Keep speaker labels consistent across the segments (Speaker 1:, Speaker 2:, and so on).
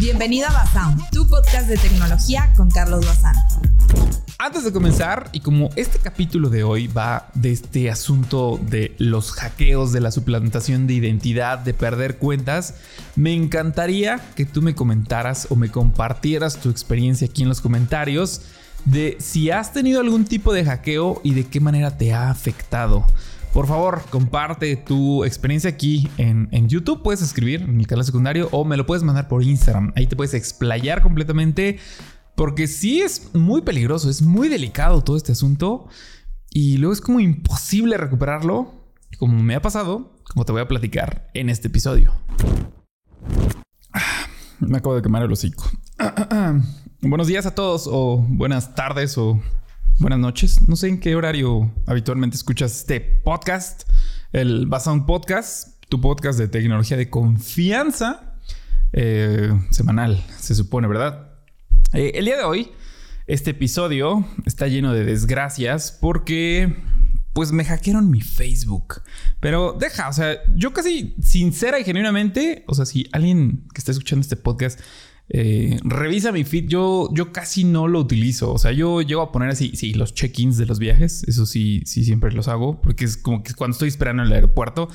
Speaker 1: Bienvenido a Basound, tu podcast de tecnología con Carlos Bazán.
Speaker 2: Antes de comenzar, y como este capítulo de hoy va de este asunto de los hackeos, de la suplantación de identidad, de perder cuentas, me encantaría que tú me comentaras o me compartieras tu experiencia aquí en los comentarios de si has tenido algún tipo de hackeo y de qué manera te ha afectado. Por favor, comparte tu experiencia aquí en, YouTube. Puedes escribir en mi canal secundario o me lo puedes mandar por Instagram. Ahí te puedes explayar completamente. Porque sí es muy peligroso, es muy delicado todo este asunto. Y luego es como imposible recuperarlo. Como me ha pasado, como te voy a platicar en este episodio. Ah, me acabo de quemar el hocico. Buenos días a todos, o buenas tardes, o buenas noches. No sé en qué horario habitualmente escuchas este podcast, el Basound Podcast, tu podcast de tecnología de confianza eh, semanal, se supone, ¿verdad? Eh, el día de hoy, este episodio está lleno de desgracias porque pues me hackearon mi Facebook. Pero deja, o sea, yo casi sincera y genuinamente, o sea, si alguien que está escuchando este podcast eh, revisa mi feed. Yo, yo casi no lo utilizo. O sea, yo llego a poner así, sí, los check-ins de los viajes. Eso sí, sí, siempre los hago. Porque es como que cuando estoy esperando en el aeropuerto.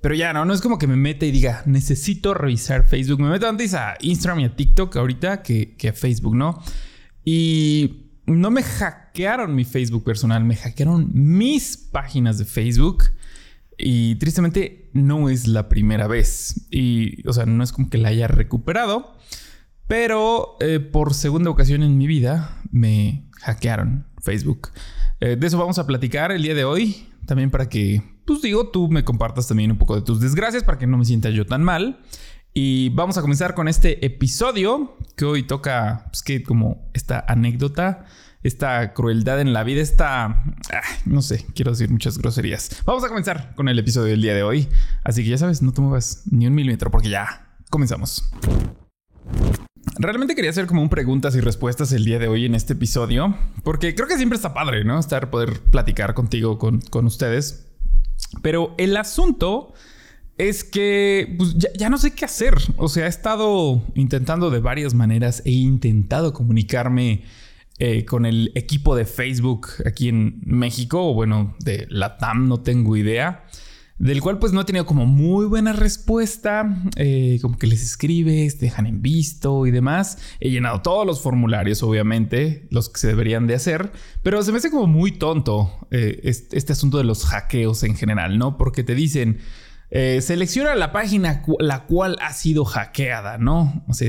Speaker 2: Pero ya no, no es como que me mete y diga, necesito revisar Facebook. Me meto antes a Instagram y a TikTok ahorita que, que a Facebook, ¿no? Y no me hackearon mi Facebook personal, me hackearon mis páginas de Facebook. Y tristemente no es la primera vez. Y, o sea, no es como que la haya recuperado. Pero eh, por segunda ocasión en mi vida me hackearon Facebook. Eh, de eso vamos a platicar el día de hoy. También para que, pues digo, tú me compartas también un poco de tus desgracias para que no me sienta yo tan mal. Y vamos a comenzar con este episodio que hoy toca, pues que como esta anécdota, esta crueldad en la vida, esta, ah, no sé, quiero decir muchas groserías. Vamos a comenzar con el episodio del día de hoy. Así que ya sabes, no te muevas ni un milímetro porque ya comenzamos. Realmente quería hacer como un preguntas y respuestas el día de hoy en este episodio, porque creo que siempre está padre, ¿no? Estar poder platicar contigo, con, con ustedes. Pero el asunto es que pues, ya, no sé qué hacer. O sea, he estado intentando de varias maneras, he intentado comunicarme eh, con el equipo de Facebook aquí en México, o bueno, de la TAM, no tengo idea del cual pues no he tenido como muy buena respuesta, eh, como que les escribes, te dejan en visto y demás. He llenado todos los formularios, obviamente, los que se deberían de hacer, pero se me hace como muy tonto eh, este, asunto de los hackeos en general, ¿no? Porque te dicen... Eh, selecciona la página la cual ha sido hackeada, ¿no? O sea,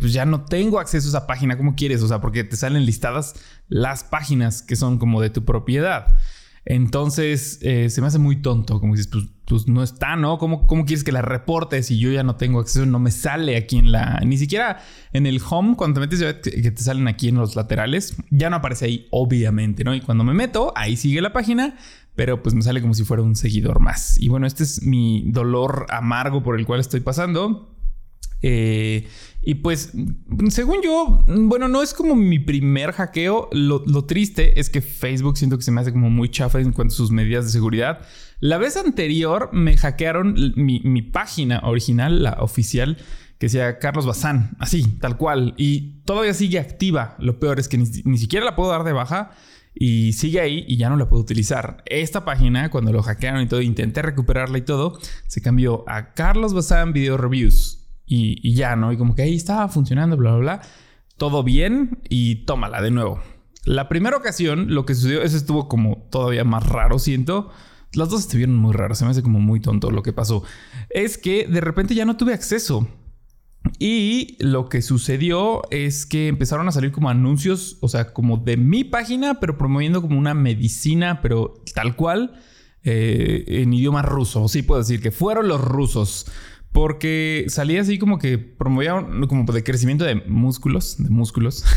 Speaker 2: pues ya no tengo acceso a esa página, ¿cómo quieres? O sea, porque te salen listadas las páginas que son como de tu propiedad. Entonces eh, se me hace muy tonto, como dices, pues, pues no está, ¿no? ¿Cómo, ¿Cómo, quieres que la reporte si yo ya no tengo acceso? No me sale aquí en la... Ni siquiera en el home, cuando te metes, que te salen aquí en los laterales, ya no aparece ahí, obviamente, ¿no? Y cuando me meto, ahí sigue la página, pero pues me sale como si fuera un seguidor más. Y bueno, este es mi dolor amargo por el cual estoy pasando. Eh, y pues, según yo, bueno, no es como mi primer hackeo. Lo, triste es que Facebook siento que se me hace como muy chafa en cuanto a sus medidas de seguridad. La vez anterior me hackearon mi, página original, la oficial, que sea Carlos Bazán, así, tal cual. Y todavía sigue activa. Lo peor es que ni, ni siquiera la puedo dar de baja y sigue ahí y ya no la puedo utilizar. Esta página, cuando lo hackearon y todo, intenté recuperarla y todo, se cambió a Carlos Bazán Video Reviews y, ya, ¿no? Y como que ahí estaba funcionando, bla, bla, bla. Todo bien y tómala de nuevo. La primera ocasión, lo que sucedió, eso estuvo como todavía más raro, siento. Las dos estuvieron muy raras, se me hace como muy tonto lo que pasó. Es que de repente ya no tuve acceso. Y lo que sucedió es que empezaron a salir como anuncios, o sea, como de mi página, pero promoviendo como una medicina, pero tal cual, eh, en idioma ruso. Sí puedo decir que fueron los rusos. Porque salía así como que promovía como de crecimiento de músculos, de músculos.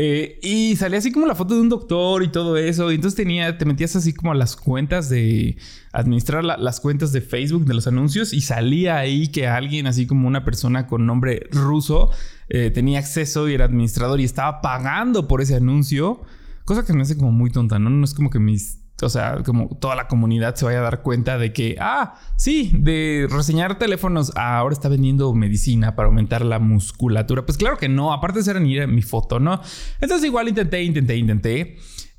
Speaker 2: Eh, y salía así como la foto de un doctor y todo eso. Y entonces tenía, te metías así como a las cuentas de administrar las cuentas de Facebook de los anuncios y salía ahí que alguien así como una persona con nombre ruso eh, tenía acceso y era administrador y estaba pagando por ese anuncio. Cosa que me hace como muy tonta, ¿no? No es como que mis o sea, como toda la comunidad se vaya a dar cuenta de que, ah, sí, de reseñar teléfonos, ahora está vendiendo medicina para aumentar la musculatura. Pues claro que no, aparte de ser ni mi foto, ¿no? Entonces igual intenté, intenté, intenté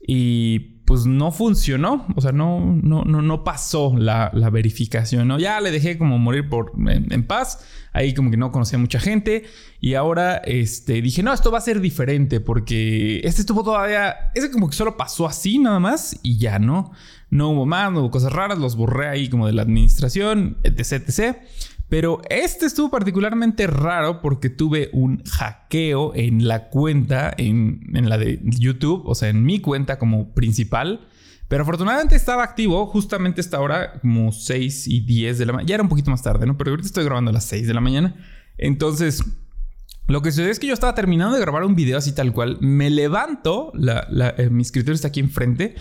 Speaker 2: y pues no funcionó, o sea, no, no, no, no pasó la, verificación, ¿no? Ya le dejé como morir por, en, paz, ahí como que no conocía mucha gente y ahora este, dije, no, esto va a ser diferente porque este estuvo todavía, ese como que solo pasó así nada más y ya, ¿no? No hubo más, no hubo cosas raras, los borré ahí como de la administración, etc, etc. Pero este estuvo particularmente raro porque tuve un hackeo en la cuenta, en, la de YouTube, o sea, en mi cuenta como principal. Pero afortunadamente estaba activo justamente esta hora, como 6 y 10 de la mañana. Ya era un poquito más tarde, ¿no? Pero ahorita estoy grabando a las 6 de la mañana. Entonces, lo que sucede es que yo estaba terminando de grabar un video así tal cual. Me levanto, eh, mi escritorio está aquí enfrente.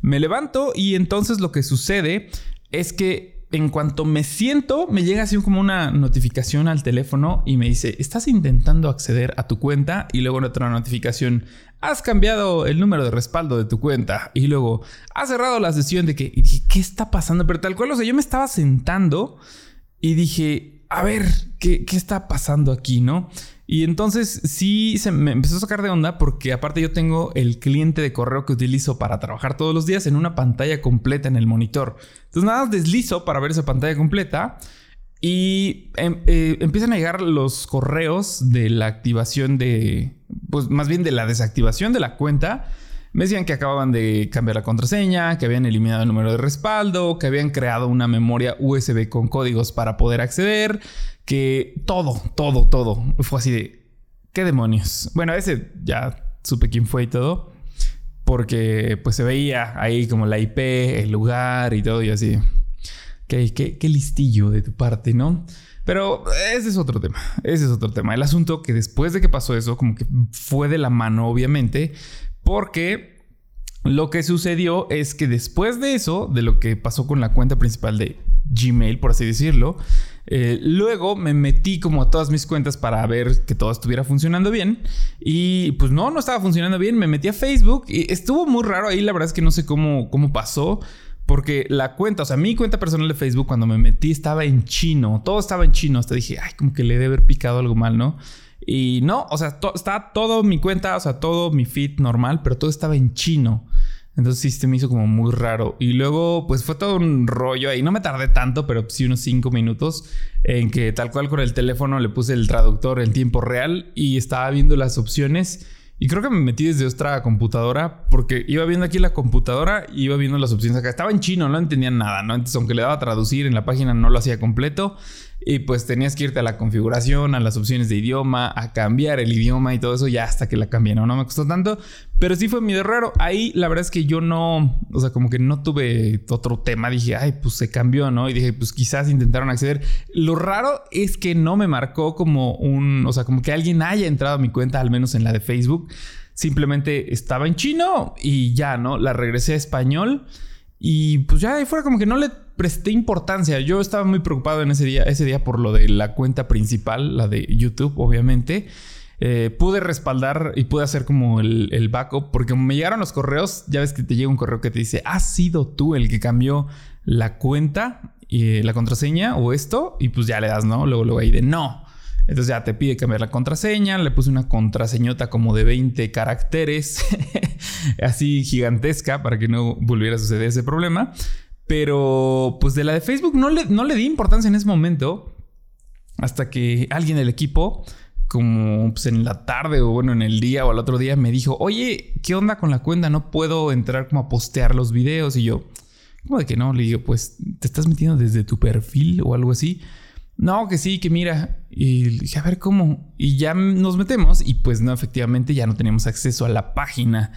Speaker 2: Me levanto y entonces lo que sucede es que en cuanto me siento, me llega así como una notificación al teléfono y me dice, estás intentando acceder a tu cuenta y luego otra notificación, has cambiado el número de respaldo de tu cuenta y luego has cerrado la sesión de que, y dije, ¿qué está pasando? Pero tal cual, o sea, yo me estaba sentando y dije, a ver, ¿qué, qué está pasando aquí, no? Y entonces sí se me empezó a sacar de onda porque aparte yo tengo el cliente de correo que utilizo para trabajar todos los días en una pantalla completa en el monitor. Entonces nada deslizo para ver esa pantalla completa y em, eh, empiezan a llegar los correos de la activación de, pues más bien de la desactivación de la cuenta. Me decían que acababan de cambiar la contraseña, que habían eliminado el número de respaldo, que habían creado una memoria USB con códigos para poder acceder, que todo, todo, todo fue así de, ¿qué demonios? Bueno, ese ya supe quién fue y todo, porque pues se veía ahí como la IP, el lugar y todo y así. Qué, qué, listillo de tu parte, ¿no? Pero ese es otro tema, ese es otro tema. El asunto que después de que pasó eso, como que fue de la mano, obviamente, porque lo que sucedió es que después de eso, de lo que pasó con la cuenta principal de Gmail, por así decirlo, eh, luego me metí como a todas mis cuentas para ver que todo estuviera funcionando bien. Y pues no, no estaba funcionando bien. Me metí a Facebook y estuvo muy raro ahí. La verdad es que no sé cómo, cómo pasó. Porque la cuenta, o sea, mi cuenta personal de Facebook cuando me metí estaba en chino. Todo estaba en chino. Hasta dije, ay, como que le debe haber picado algo mal, ¿no? Y no, o sea, está todo mi cuenta, o sea, todo mi feed normal, pero todo estaba en chino. Entonces sí se me hizo como muy raro. Y luego pues fue todo un rollo ahí. No me tardé tanto, pero sí unos cinco minutos en que tal cual con el teléfono le puse el traductor en tiempo real y estaba viendo las opciones. Y creo que me metí desde otra computadora porque iba viendo aquí la computadora y iba viendo las opciones acá. Estaba en chino, no entendía nada, ¿no? Entonces aunque le daba a traducir en la página no lo hacía completo. Y pues tenías que irte a la configuración, a las opciones de idioma, a cambiar el idioma y todo eso ya hasta que la cambié, ¿no? No me costó tanto, pero sí fue mi raro. Ahí la verdad es que yo no, o sea, como que no tuve otro tema. Dije, ay, pues se cambió, ¿no? Y dije, pues quizás intentaron acceder. Lo raro es que no me marcó como un, o sea, como que alguien haya entrado a mi cuenta, al menos en la de Facebook. Simplemente estaba en chino y ya, ¿no? La regresé a español. Y pues ya ahí fuera como que no le presté importancia. Yo estaba muy preocupado en ese día, ese día por lo de la cuenta principal, la de YouTube, obviamente. Eh, pude respaldar y pude hacer como el, backup porque me llegaron los correos, ya ves que te llega un correo que te dice, has sido tú el que cambió la cuenta y la contraseña o esto y pues ya le das, ¿no? Luego, luego ahí de no. Entonces ya te pide cambiar la contraseña, le puse una contraseñota como de 20 caracteres, así gigantesca para que no volviera a suceder ese problema. Pero pues de la de Facebook no le, no le di importancia en ese momento hasta que alguien del equipo, como pues, en la tarde o bueno, en el día o al otro día, me dijo, oye, ¿qué onda con la cuenta? No puedo entrar como a postear los videos. Y yo, ¿cómo de que no? Le digo, pues, ¿te estás metiendo desde tu perfil o algo así? No, que sí, que mira. Y dije, a ver cómo. Y ya nos metemos y pues no, efectivamente ya no teníamos acceso a la página.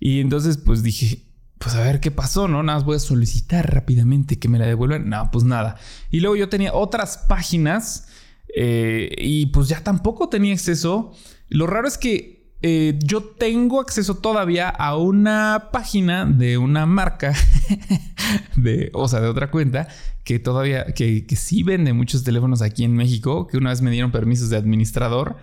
Speaker 2: Y entonces pues dije, pues a ver qué pasó, ¿no? Nada más voy a solicitar rápidamente que me la devuelvan. No, pues nada. Y luego yo tenía otras páginas eh, y pues ya tampoco tenía acceso. Lo raro es que eh, yo tengo acceso todavía a una página de una marca, de, o sea, de otra cuenta, que todavía, que, que sí vende muchos teléfonos aquí en México, que una vez me dieron permisos de administrador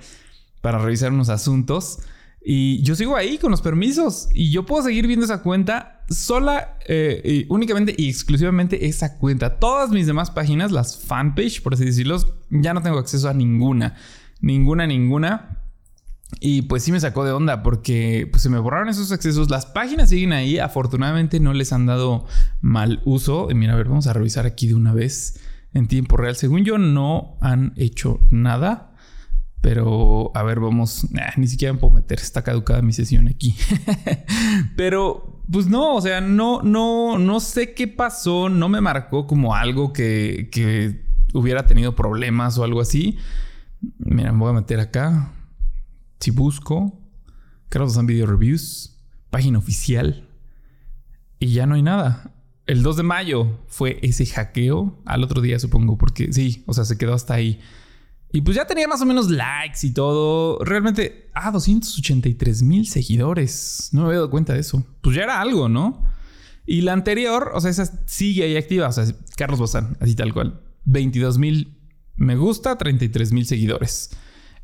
Speaker 2: para revisar unos asuntos. Y yo sigo ahí con los permisos y yo puedo seguir viendo esa cuenta sola, eh, únicamente y exclusivamente esa cuenta. Todas mis demás páginas, las fanpage, por así decirlo, ya no tengo acceso a ninguna. Ninguna, ninguna. Y pues sí me sacó de onda porque pues, se me borraron esos accesos. Las páginas siguen ahí. Afortunadamente no les han dado mal uso. Y mira, a ver, vamos a revisar aquí de una vez en tiempo real. Según yo, no han hecho nada. Pero, a ver, vamos. ni siquiera me puedo meter. Está caducada mi sesión aquí. Pero, pues no, o sea, no, no, no sé qué pasó. No me marcó como algo que, que hubiera tenido problemas o algo así. Mira, me voy a meter acá. Si busco Carlos San Video Reviews, página oficial, y ya no hay nada. El 2 de mayo fue ese hackeo. Al otro día, supongo, porque sí, o sea, se quedó hasta ahí. Y pues ya tenía más o menos likes y todo. Realmente, ah, 283 mil seguidores. No me había dado cuenta de eso. Pues ya era algo, ¿no? Y la anterior, o sea, esa sigue ahí activa. O sea, Carlos Bozán, así tal cual. 22 mil me gusta, 33 mil seguidores.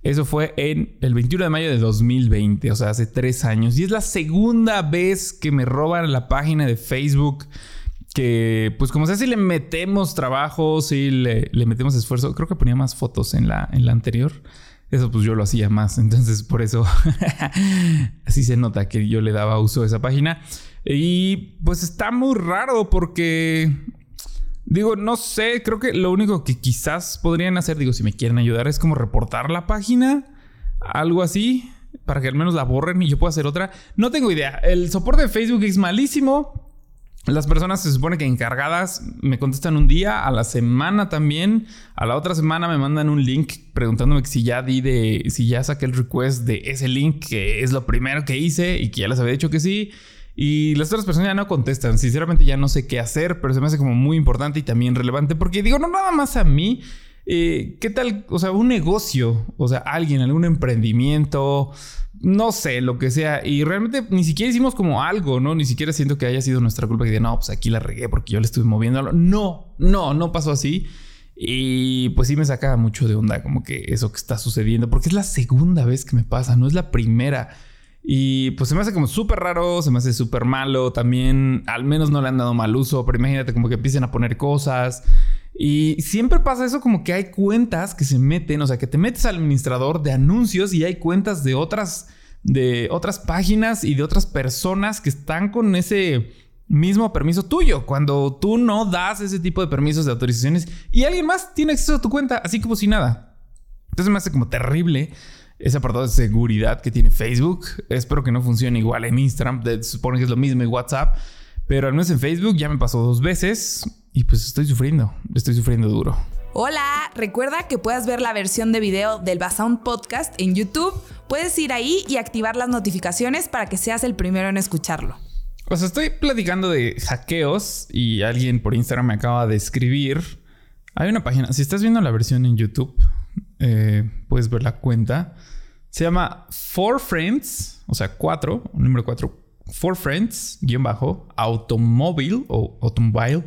Speaker 2: Eso fue en el 21 de mayo de 2020, o sea, hace tres años. Y es la segunda vez que me roban la página de Facebook que pues como sea si le metemos trabajo, si le, metemos esfuerzo, creo que ponía más fotos en la, en la anterior. Eso pues yo lo hacía más, entonces por eso así se nota que yo le daba uso a esa página. Y pues está muy raro porque digo, no sé, creo que lo único que quizás podrían hacer, digo, si me quieren ayudar es como reportar la página, algo así, para que al menos la borren y yo pueda hacer otra. No tengo idea, el soporte de Facebook es malísimo. Las personas se supone que encargadas me contestan un día, a la semana también, a la otra semana me mandan un link preguntándome si ya di de, si ya saqué el request de ese link, que es lo primero que hice y que ya les había dicho que sí. Y las otras personas ya no contestan. Sinceramente ya no sé qué hacer, pero se me hace como muy importante y también relevante porque digo, no nada más a mí. Eh, ¿Qué tal? O sea, un negocio, o sea, alguien, algún emprendimiento, no sé, lo que sea. Y realmente ni siquiera hicimos como algo, ¿no? Ni siquiera siento que haya sido nuestra culpa que de no, pues aquí la regué porque yo le estuve moviendo. No, no, no pasó así. Y pues sí me saca mucho de onda como que eso que está sucediendo, porque es la segunda vez que me pasa, no es la primera. Y pues se me hace como súper raro, se me hace súper malo. También al menos no le han dado mal uso, pero imagínate como que empiecen a poner cosas. Y siempre pasa eso como que hay cuentas que se meten, o sea, que te metes al administrador de anuncios y hay cuentas de otras de otras páginas y de otras personas que están con ese mismo permiso tuyo, cuando tú no das ese tipo de permisos de autorizaciones y alguien más tiene acceso a tu cuenta, así como si nada. Entonces me hace como terrible ese apartado de seguridad que tiene Facebook. Espero que no funcione igual en Instagram, supone que es lo mismo en WhatsApp, pero al menos en Facebook ya me pasó dos veces y pues estoy sufriendo, estoy sufriendo duro.
Speaker 1: Hola, recuerda que puedes ver la versión de video del Basound Podcast en YouTube. Puedes ir ahí y activar las notificaciones para que seas el primero en escucharlo.
Speaker 2: O sea, estoy platicando de hackeos y alguien por Instagram me acaba de escribir. Hay una página, si estás viendo la versión en YouTube, eh, puedes ver la cuenta. Se llama Four Friends, o sea, cuatro, número cuatro, Four Friends, guion bajo, Automobile o Automobile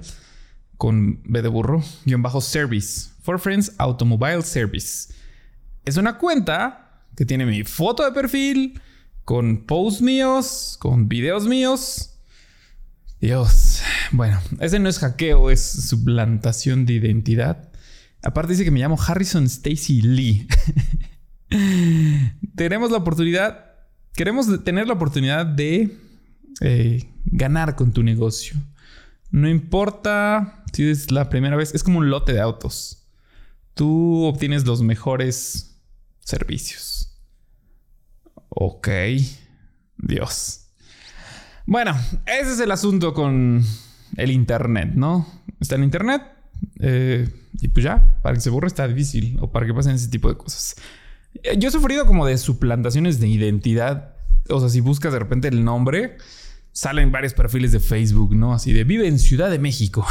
Speaker 2: con B de burro, guion bajo service. For Friends Automobile Service. Es una cuenta que tiene mi foto de perfil, con posts míos, con videos míos. Dios. Bueno, ese no es hackeo, es suplantación de identidad. Aparte dice que me llamo Harrison Stacy Lee. Tenemos la oportunidad, queremos tener la oportunidad de eh, ganar con tu negocio. No importa si es la primera vez, es como un lote de autos. Tú obtienes los mejores servicios. Ok. Dios. Bueno, ese es el asunto con el Internet, ¿no? Está en Internet. Eh, y pues ya, para que se borre está difícil. O para que pasen ese tipo de cosas. Eh, yo he sufrido como de suplantaciones de identidad. O sea, si buscas de repente el nombre salen varios perfiles de Facebook, ¿no? Así de vive en Ciudad de México.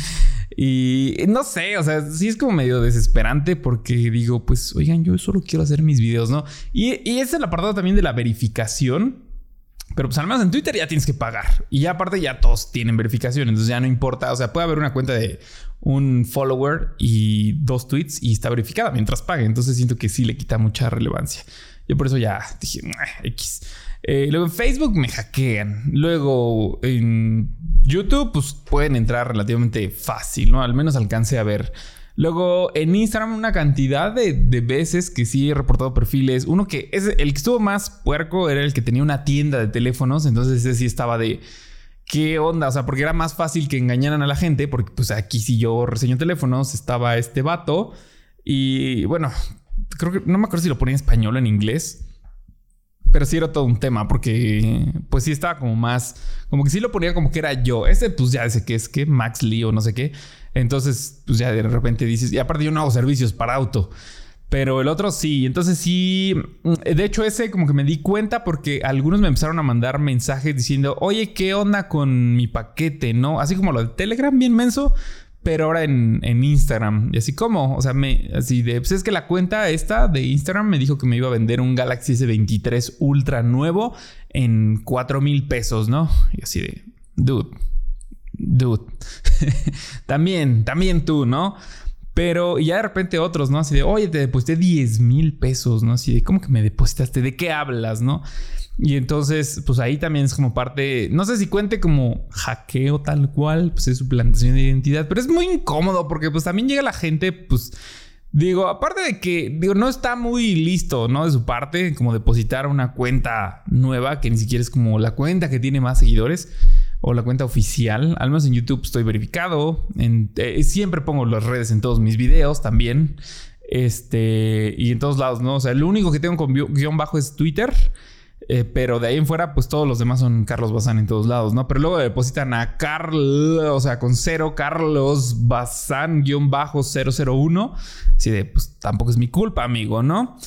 Speaker 2: y no sé, o sea, sí es como medio desesperante porque digo, pues, oigan, yo solo quiero hacer mis videos, ¿no? Y, y es el apartado también de la verificación. Pero pues al menos en Twitter ya tienes que pagar. Y ya aparte ya todos tienen verificación. Entonces ya no importa. O sea, puede haber una cuenta de un follower y dos tweets y está verificada mientras pague. Entonces siento que sí le quita mucha relevancia. Yo por eso ya dije, X. Eh, luego en Facebook me hackean. Luego en YouTube, pues pueden entrar relativamente fácil, ¿no? Al menos alcance a ver. Luego en Instagram una cantidad de, veces que sí he reportado perfiles. Uno que es el que estuvo más puerco era el que tenía una tienda de teléfonos. Entonces ese sí estaba de... ¿Qué onda? O sea, porque era más fácil que engañaran a la gente, porque pues aquí si yo reseño teléfonos, estaba este vato y bueno, creo que no me acuerdo si lo ponía en español o en inglés, pero sí era todo un tema, porque pues sí estaba como más, como que sí lo ponía como que era yo. Ese pues ya sé que es que Max Lee o no sé qué. Entonces, pues ya de repente dices, y aparte yo no hago servicios para auto. Pero el otro sí, entonces sí, mm, de hecho ese como que me di cuenta porque algunos me empezaron a mandar mensajes diciendo, oye, ¿qué onda con mi paquete? ¿No? Así como lo de Telegram, bien menso, pero ahora en, Instagram. Y así como, o sea, me, así de, pues es que la cuenta esta de Instagram me dijo que me iba a vender un Galaxy S23 Ultra nuevo en 4 mil pesos, ¿no? Y así de, dude, dude, también, también tú, ¿no? Pero ya de repente otros, ¿no? Así de, oye, te deposité 10 mil pesos, ¿no? Así de, ¿cómo que me depositaste? ¿De qué hablas, no? Y entonces, pues ahí también es como parte, no sé si cuente como hackeo tal cual, pues es suplantación de identidad, pero es muy incómodo porque pues también llega la gente, pues digo, aparte de que, digo, no está muy listo, ¿no? De su parte, como depositar una cuenta nueva que ni siquiera es como la cuenta que tiene más seguidores o la cuenta oficial. Al menos en YouTube estoy verificado. Eh, siempre pongo las redes en todos mis videos también. Este, y en todos lados, ¿no? O sea, el único que tengo con guion bajo es Twitter. Eh, pero de ahí en fuera, pues todos los demás son Carlos Bazán en todos lados, ¿no? Pero luego depositan a Carlos, o sea, con cero, Carlos Bazán guion bajo 001. Así de, pues tampoco es mi culpa, amigo, ¿no?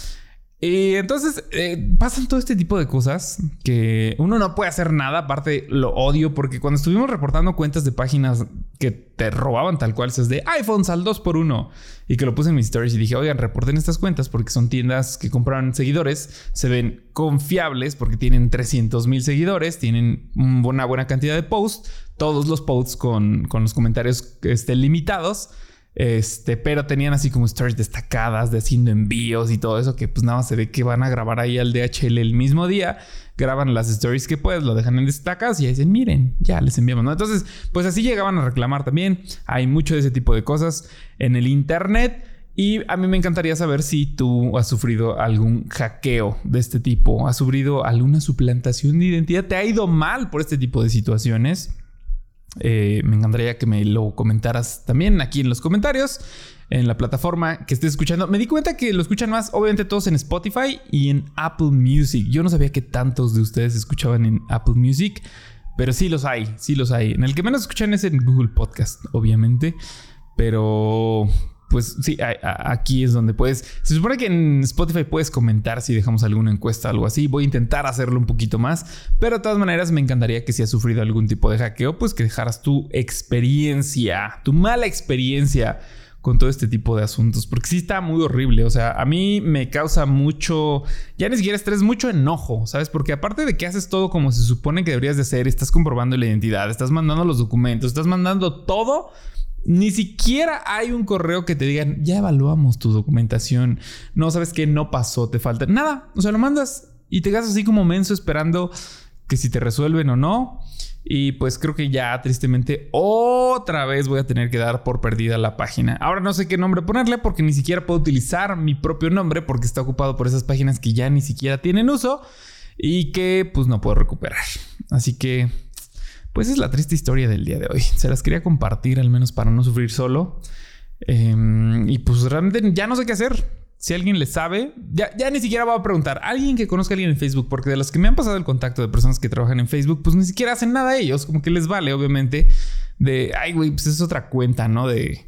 Speaker 2: Y entonces eh, pasan todo este tipo de cosas que uno no puede hacer nada. Aparte, lo odio porque cuando estuvimos reportando cuentas de páginas que te robaban tal cual, es de iPhones al 2x1 y que lo puse en mis stories y dije, oigan, reporten estas cuentas porque son tiendas que compran seguidores, se ven confiables porque tienen 300 mil seguidores, tienen una buena cantidad de posts, todos los posts con, con los comentarios este, limitados. Este, pero tenían así como stories destacadas de haciendo envíos y todo eso que pues nada más se ve que van a grabar ahí al DHL el mismo día. Graban las stories que puedes, lo dejan en destacas y dicen, miren, ya les enviamos, ¿no? Entonces, pues así llegaban a reclamar también. Hay mucho de ese tipo de cosas en el internet. Y a mí me encantaría saber si tú has sufrido algún hackeo de este tipo, has sufrido alguna suplantación de identidad, te ha ido mal por este tipo de situaciones. Eh, me encantaría que me lo comentaras también aquí en los comentarios, en la plataforma que estés escuchando. Me di cuenta que lo escuchan más, obviamente, todos en Spotify y en Apple Music. Yo no sabía que tantos de ustedes escuchaban en Apple Music, pero sí los hay, sí los hay. En el que menos escuchan es en Google Podcast, obviamente. Pero pues sí, aquí es donde puedes. Se supone que en Spotify puedes comentar si dejamos alguna encuesta o algo así. Voy a intentar hacerlo un poquito más, pero de todas maneras me encantaría que si has sufrido algún tipo de hackeo, pues que dejaras tu experiencia, tu mala experiencia con todo este tipo de asuntos, porque sí está muy horrible. O sea, a mí me causa mucho, ya ni siquiera estrés, mucho enojo, ¿sabes? Porque aparte de que haces todo como se supone que deberías de hacer, estás comprobando la identidad, estás mandando los documentos, estás mandando todo ni siquiera hay un correo que te digan, ya evaluamos tu documentación. No sabes que no pasó, te falta nada. O sea, lo mandas y te quedas así como menso esperando que si te resuelven o no. Y pues creo que ya tristemente otra vez voy a tener que dar por perdida la página. Ahora no sé qué nombre ponerle porque ni siquiera puedo utilizar mi propio nombre porque está ocupado por esas páginas que ya ni siquiera tienen uso y que pues no puedo recuperar. Así que pues es la triste historia del día de hoy. Se las quería compartir al menos para no sufrir solo. Em, y pues realmente ya no sé qué hacer. Si alguien le sabe, ya, ya ni siquiera voy a preguntar. Alguien que conozca a alguien en Facebook, porque de los que me han pasado el contacto de personas que trabajan en Facebook, pues ni siquiera hacen nada a ellos. Como que les vale, obviamente, de, ay, güey, pues es otra cuenta, ¿no? De,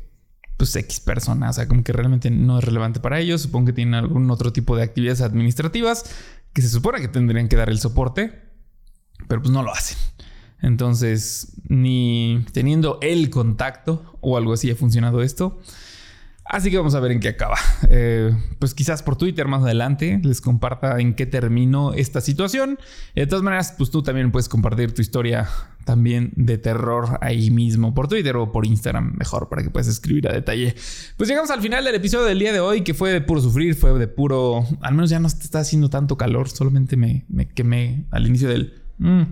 Speaker 2: pues X persona. O sea, como que realmente no es relevante para ellos. Supongo que tienen algún otro tipo de actividades administrativas que se supone que tendrían que dar el soporte, pero pues no lo hacen. Entonces, ni teniendo el contacto o algo así ha funcionado esto. Así que vamos a ver en qué acaba. Eh, pues quizás por Twitter más adelante les comparta en qué terminó esta situación. De todas maneras, pues tú también puedes compartir tu historia también de terror ahí mismo por Twitter o por Instagram, mejor para que puedas escribir a detalle. Pues llegamos al final del episodio del día de hoy, que fue de puro sufrir, fue de puro. Al menos ya no está haciendo tanto calor, solamente me, quemé al inicio del. Mm,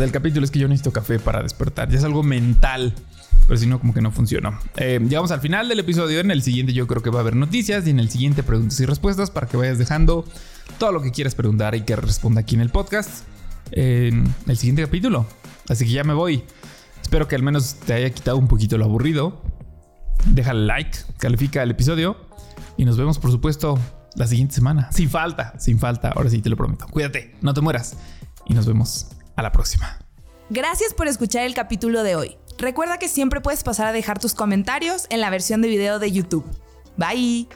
Speaker 2: del capítulo. Es que yo necesito café para despertar, ya es algo mental pero si no, como que no funcionó. Eh, llegamos al final del episodio. En el siguiente, yo creo que va a haber noticias y en el siguiente, preguntas y respuestas para que vayas dejando todo lo que quieras preguntar y que responda aquí en el podcast en el siguiente capítulo. Así que ya me voy. Espero que al menos te haya quitado un poquito lo aburrido. Déjale like, califica el episodio y nos vemos, por supuesto, la siguiente semana. Sin falta, sin falta. Ahora sí te lo prometo. Cuídate, no te mueras y nos vemos a la próxima.
Speaker 1: Gracias por escuchar el capítulo de hoy. Recuerda que siempre puedes pasar a dejar tus comentarios en la versión de video de YouTube. Bye.